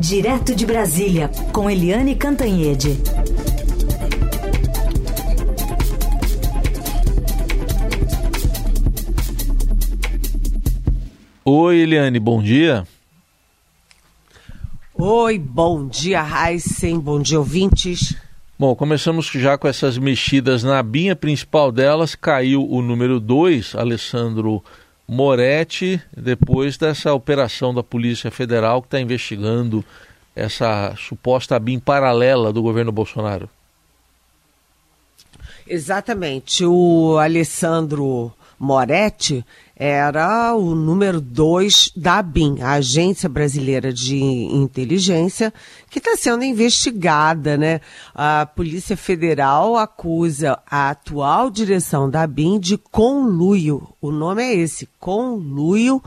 Direto de Brasília, com Eliane Cantanhede. Oi, Eliane, bom dia. Oi, bom dia, Heisen, bom dia, ouvintes. Bom, começamos já com essas mexidas na binha principal delas, caiu o número 2, Alessandro Moretti, depois dessa operação da Polícia Federal que está investigando essa suposta BIM paralela do governo Bolsonaro. Exatamente. O Alessandro Moretti era o número dois da ABIN, a Agência Brasileira de Inteligência, que está sendo investigada, né? A Polícia Federal acusa a atual direção da ABIN de conluio. O nome é esse, conluio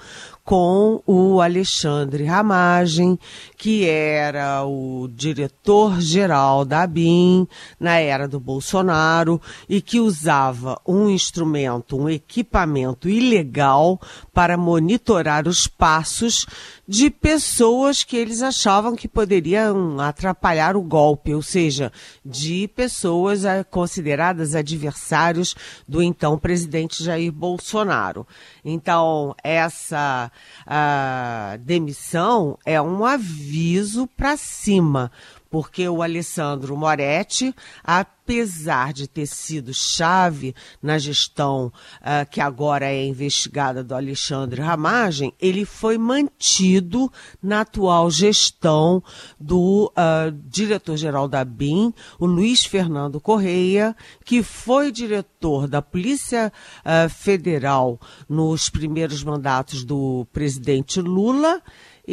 com o Alexandre Ramagem, que era o diretor-geral da ABIN na era do Bolsonaro e que usava um instrumento, um equipamento ilegal para monitorar os passos de pessoas que eles achavam que poderiam atrapalhar o golpe, ou seja, de pessoas eh, consideradas adversários do então presidente Jair Bolsonaro. Então, essa demissão é um aviso para cima porque o Alessandro Moretti, apesar de ter sido chave na gestão uh, que agora é investigada do Alexandre Ramagem, ele foi mantido na atual gestão do uh, diretor-geral da BIM, o Luiz Fernando Correia, que foi diretor da Polícia uh, Federal nos primeiros mandatos do presidente Lula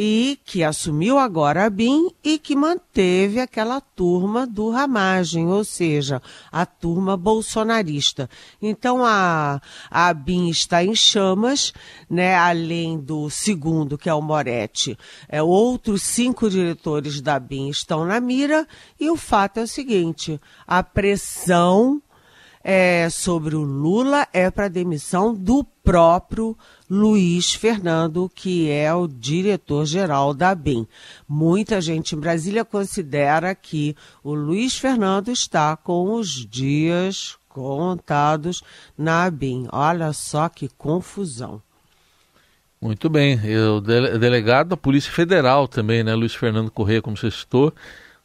e que assumiu agora a BIM e que manteve aquela turma do Ramagem, ou seja, a turma bolsonarista. Então a, a BIM está em chamas, né, além do segundo, que é o Moretti, é, outros cinco diretores da BIM estão na mira, e o fato é o seguinte: a pressão é, sobre o Lula é para demissão do próprio Luiz Fernando, que é o diretor-geral da BIM. Muita gente em Brasília considera que o Luiz Fernando está com os dias contados na BIM. Olha só que confusão. Muito bem. O delegado da Polícia Federal também, né, Luiz Fernando Corrêa, como você citou,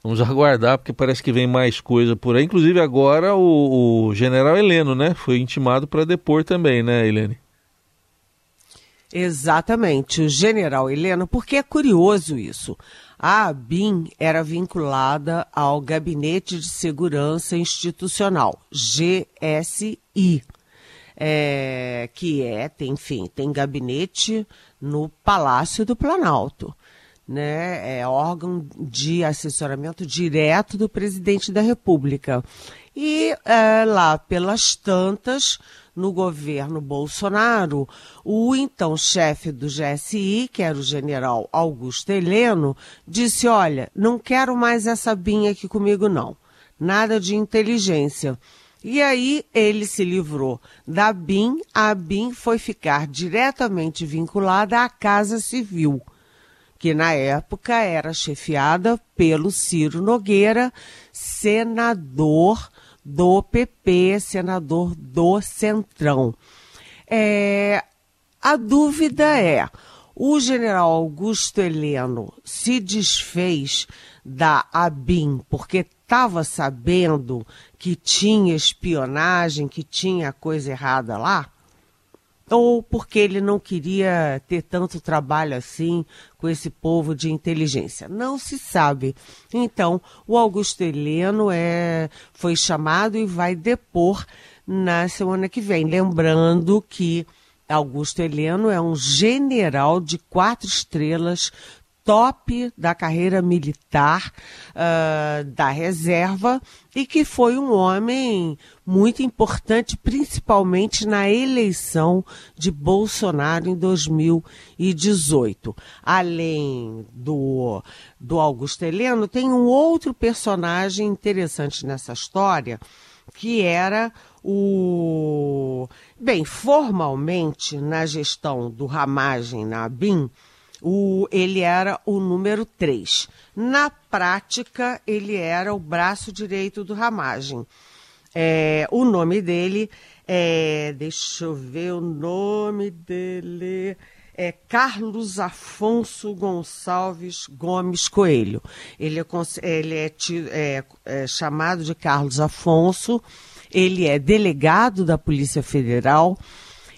Vamos aguardar, porque parece que vem mais coisa por aí. Inclusive agora o, o general Heleno, né? Foi intimado para depor também, né, Helene? Exatamente, o general Heleno, porque é curioso isso. A ABIN era vinculada ao Gabinete de Segurança Institucional, GSI, é, que é, tem, enfim, tem gabinete no Palácio do Planalto né, é órgão de assessoramento direto do presidente da República. E é, lá pelas tantas, no governo Bolsonaro, o então chefe do GSI, que era o general Augusto Heleno, disse: Olha, não quero mais essa binha aqui comigo, não. Nada de inteligência. E aí ele se livrou da BIM, a BIM foi ficar diretamente vinculada à Casa Civil que na época era chefiada pelo Ciro Nogueira, senador do PP, senador do Centrão. É, a dúvida é: o general Augusto Heleno se desfez da ABIN porque estava sabendo que tinha espionagem, que tinha coisa errada lá? Ou porque ele não queria ter tanto trabalho assim com esse povo de inteligência. Não se sabe. Então, o Augusto Heleno é, foi chamado e vai depor na semana que vem. Lembrando que Augusto Heleno é um general de quatro estrelas top da carreira militar uh, da reserva e que foi um homem muito importante, principalmente na eleição de Bolsonaro em 2018. Além do, do Augusto Heleno, tem um outro personagem interessante nessa história, que era o. Bem, formalmente, na gestão do Ramagem na o, ele era o número 3. Na prática, ele era o braço direito do Ramagem. É, o nome dele é. Deixa eu ver o nome dele. É Carlos Afonso Gonçalves Gomes Coelho. Ele é, ele é, é, é chamado de Carlos Afonso, ele é delegado da Polícia Federal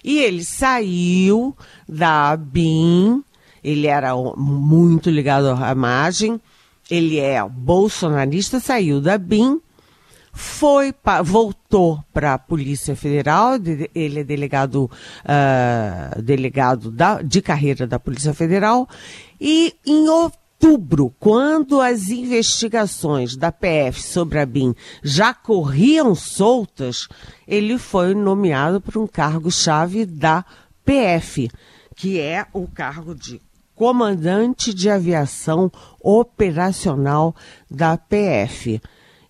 e ele saiu da BIM ele era muito ligado à imagem, ele é bolsonarista, saiu da BIM, foi voltou para a Polícia Federal, ele é delegado, uh, delegado da, de carreira da Polícia Federal, e em outubro, quando as investigações da PF sobre a BIM já corriam soltas, ele foi nomeado para um cargo-chave da PF, que é o cargo de comandante de aviação operacional da PF.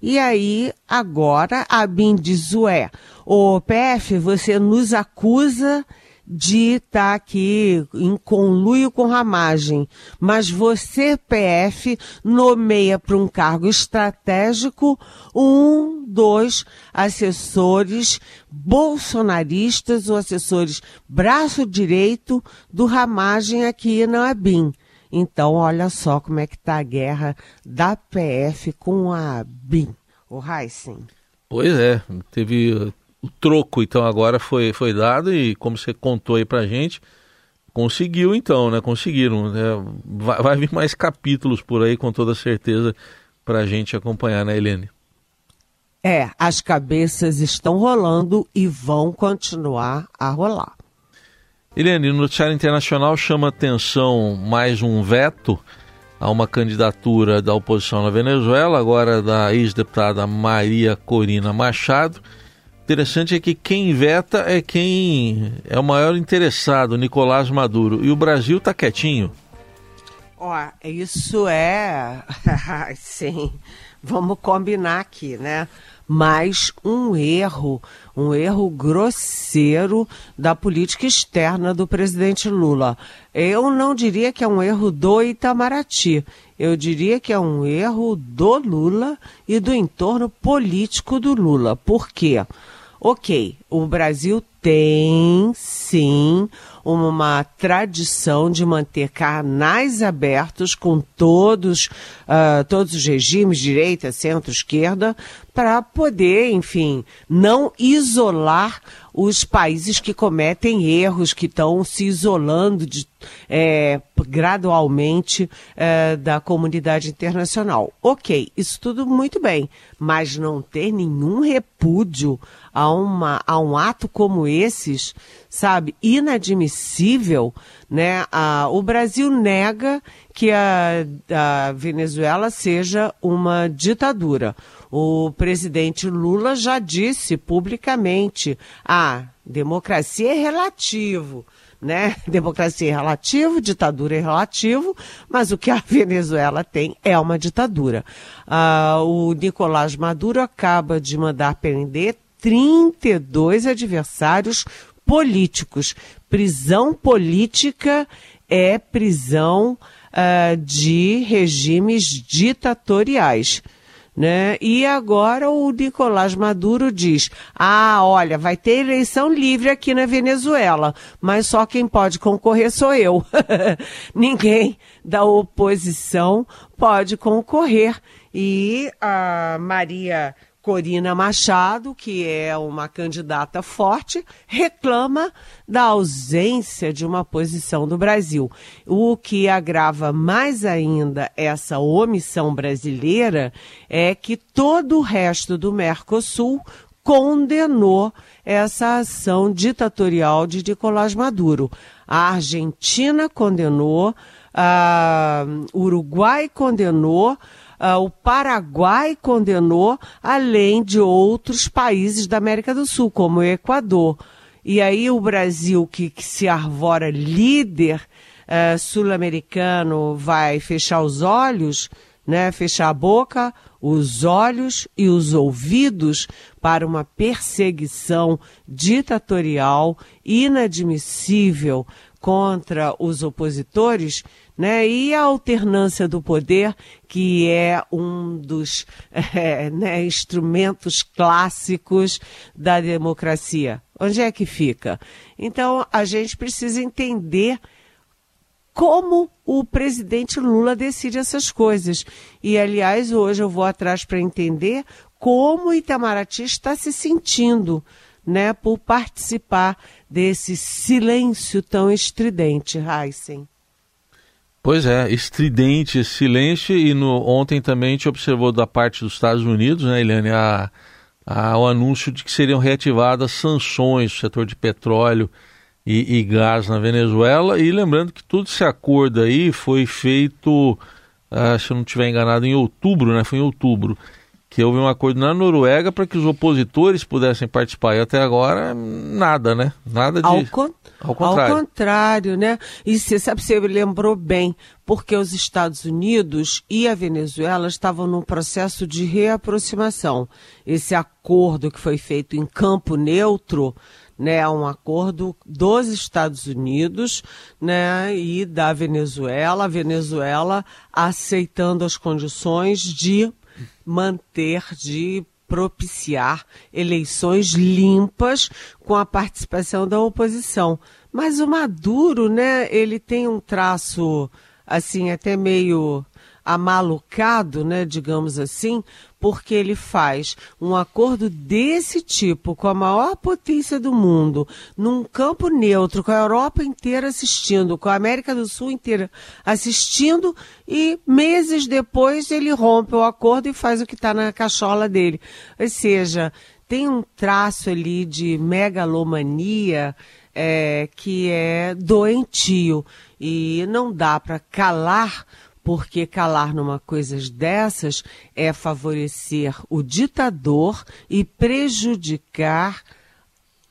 E aí, agora, a BIM diz, ué, o PF, você nos acusa de estar tá aqui em conluio com ramagem, mas você, PF, nomeia para um cargo estratégico um dos assessores bolsonaristas ou assessores braço direito do ramagem aqui na ABIN. Então, olha só como é que está a guerra da PF com a ABIN. O Heisen. Pois é, teve o troco, então, agora foi, foi dado e, como você contou aí pra gente, conseguiu, então, né? Conseguiram. Né? Vai, vai vir mais capítulos por aí, com toda certeza, pra gente acompanhar, né, Helene? É, as cabeças estão rolando e vão continuar a rolar. Helene, no noticiário internacional chama atenção mais um veto a uma candidatura da oposição na Venezuela, agora da ex-deputada Maria Corina Machado interessante é que quem veta é quem é o maior interessado, Nicolás Maduro. E o Brasil está quietinho. Ó, isso é. Sim, vamos combinar aqui, né? Mas um erro, um erro grosseiro da política externa do presidente Lula. Eu não diria que é um erro do Itamaraty. Eu diria que é um erro do Lula e do entorno político do Lula. Por quê? Ok, o Brasil tem sim uma tradição de manter canais abertos com todos, uh, todos os regimes, direita, centro, esquerda, para poder, enfim, não isolar os países que cometem erros, que estão se isolando de, é, gradualmente é, da comunidade internacional. Ok, isso tudo muito bem, mas não ter nenhum repúdio a, uma, a um ato como esses, sabe, inadmissível, né? O Brasil nega que a, a Venezuela seja uma ditadura. O presidente Lula já disse publicamente: ah, democracia é relativo. Né? Democracia é relativo, ditadura é relativo, mas o que a Venezuela tem é uma ditadura. Ah, o Nicolás Maduro acaba de mandar prender 32 adversários políticos. Prisão política é prisão uh, de regimes ditatoriais. Né? E agora o Nicolás Maduro diz: ah, olha, vai ter eleição livre aqui na Venezuela, mas só quem pode concorrer sou eu. Ninguém da oposição pode concorrer. E a Maria Corina Machado, que é uma candidata forte, reclama da ausência de uma posição do Brasil. O que agrava mais ainda essa omissão brasileira é que todo o resto do Mercosul condenou essa ação ditatorial de Nicolás Maduro. A Argentina condenou, o Uruguai condenou, Uh, o Paraguai condenou, além de outros países da América do Sul, como o Equador. E aí o Brasil, que, que se arvora líder uh, sul-americano, vai fechar os olhos, né, fechar a boca, os olhos e os ouvidos para uma perseguição ditatorial inadmissível contra os opositores Né? E a alternância do poder, que é um dos é, né, instrumentos clássicos da democracia. Onde é que fica? Então, a gente precisa entender como o presidente Lula decide essas coisas. E, aliás, hoje eu vou atrás para entender como Itamaraty está se sentindo né, por participar desse silêncio tão estridente, Heisen. Pois é, estridente silêncio e no, ontem também a gente observou da parte dos Estados Unidos, né, Eliane, a, a, o anúncio de que seriam reativadas sanções no setor de petróleo e, e, gás na Venezuela e lembrando que todo esse acordo aí foi feito, uh, se eu não estiver enganado, em outubro, né, foi em outubro, que houve um acordo na Noruega para que os opositores pudessem participar. E até agora, nada, né? Nada de. Ao, con... Ao contrário. Ao contrário, né? E você sabe, você lembrou bem, porque os Estados Unidos e a Venezuela estavam num processo de reaproximação. Esse acordo que foi feito em campo neutro né, um acordo dos Estados Unidos né, e da Venezuela, a Venezuela aceitando as condições de manter, de propiciar eleições limpas com a participação da oposição. Mas o Maduro, né, ele tem um traço assim até meio amalucado, né, digamos assim, porque ele faz um acordo desse tipo com a maior potência do mundo, num campo neutro, com a Europa inteira assistindo, com a América do Sul inteira assistindo, e meses depois ele rompe o acordo e faz o que está na cachola dele. Ou seja, tem um traço ali de megalomania é, que é doentio e não dá para calar porque calar numa coisa dessas é favorecer o ditador e prejudicar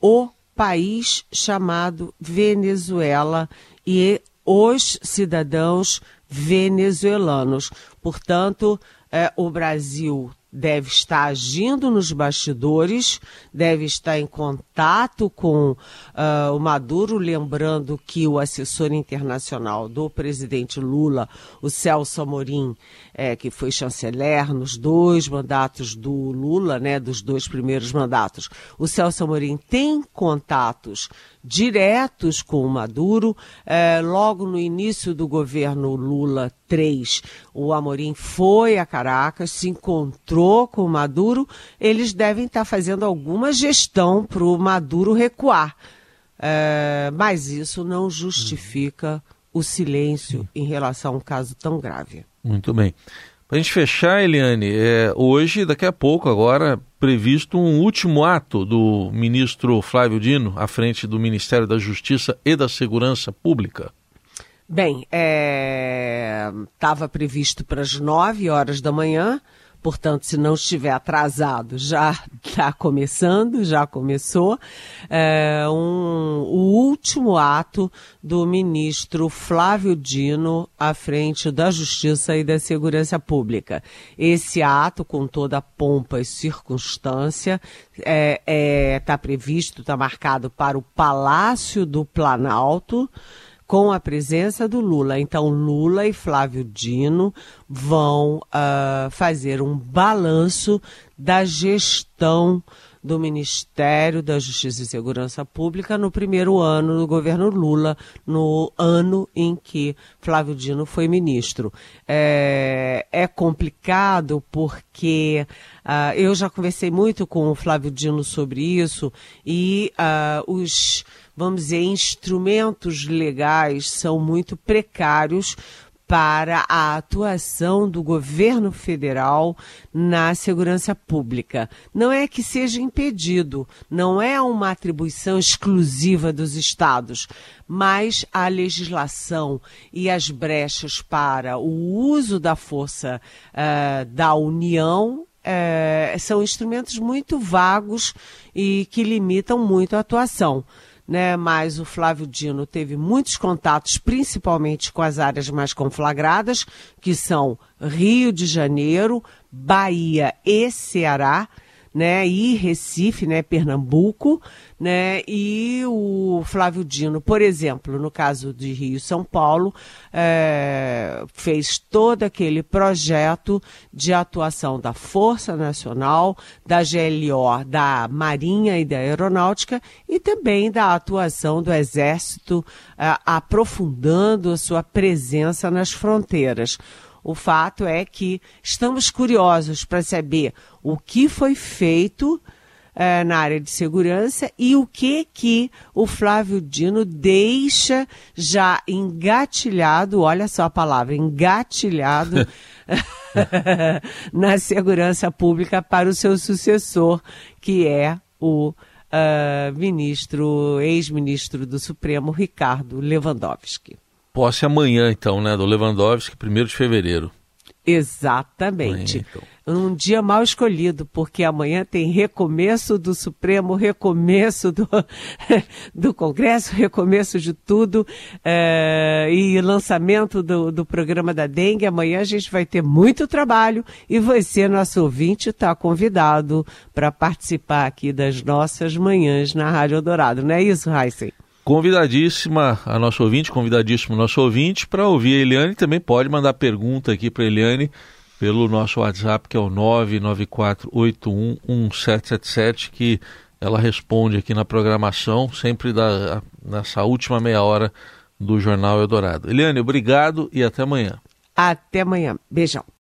o país chamado Venezuela e os cidadãos venezuelanos. Portanto, é, o Brasil deve estar agindo nos bastidores, deve estar em contato com uh, o Maduro, lembrando que o assessor internacional do presidente Lula, o Celso Amorim, é, que foi chanceler nos dois mandatos do Lula, né, dos dois primeiros mandatos, o Celso Amorim tem contatos diretos com o Maduro. É, logo no início do governo Lula 3, o Amorim foi a Caracas, se encontrou com o Maduro. Eles devem estar fazendo alguma gestão para o Maduro recuar. É, mas isso não justifica o silêncio em relação a um caso tão grave. Muito bem. Para a gente fechar, Eliane, é, hoje, daqui a pouco, agora, previsto um último ato do ministro Flávio Dino à frente do Ministério da Justiça e da Segurança Pública. Bem, estava é, previsto para as 9 horas da manhã, Portanto, se não estiver atrasado, já está começando, já começou. É, um, o último ato do ministro Flávio Dino à frente da Justiça e da Segurança Pública. Esse ato, com toda a pompa e circunstância, está é, é, tá previsto, está marcado para o Palácio do Planalto com a presença do Lula. Então, Lula e Flávio Dino vão uh, fazer um balanço da gestão do Ministério da Justiça e Segurança Pública no primeiro ano do governo Lula, no ano em que Flávio Dino foi ministro. É, é complicado porque uh, eu já conversei muito com o Flávio Dino sobre isso e uh, os vamos dizer, instrumentos legais são muito precários para a atuação do governo federal na segurança pública. Não é que seja impedido, não é uma atribuição exclusiva dos estados, mas a legislação e as brechas para o uso da força uh, da União uh, são instrumentos muito vagos e que limitam muito a atuação né? Mas o Flávio Dino teve muitos contatos, principalmente com as áreas mais conflagradas, que são Rio de Janeiro, Bahia e Ceará. Né, e Recife, né, Pernambuco, né, e o Flávio Dino, por exemplo, no caso de Rio São Paulo, é, fez todo aquele projeto de atuação da Força Nacional, da GLO, da Marinha e da Aeronáutica e também da atuação do Exército, é, aprofundando a sua presença nas fronteiras. O fato é que estamos curiosos para saber o que foi feito eh, na área de segurança e o que que o Flávio Dino deixa já engatilhado, olha só a palavra, engatilhado na segurança pública para o seu sucessor, que é o uh, ministro, ex-ministro do Supremo, Ricardo Lewandowski. Posse amanhã, então, né, do Lewandowski, 1 de fevereiro. Exatamente. Amanhã, então. Um dia mal escolhido, porque amanhã tem recomeço do Supremo, recomeço do, do Congresso, recomeço de tudo, é, e lançamento do, do programa da dengue. Amanhã a gente vai ter muito trabalho e você, nosso ouvinte, está convidado para participar aqui das nossas manhãs na Rádio Dourado. Não é isso, Heisen? Convidadíssima a nosso ouvinte, convidadíssimo nosso ouvinte para ouvir a Eliane. Também pode mandar pergunta aqui para a Eliane pelo nosso WhatsApp, que é o 994811777, que ela responde aqui na programação, sempre da, nessa última meia hora do Jornal Eldorado. Eliane, obrigado e até amanhã. Até amanhã. Beijão.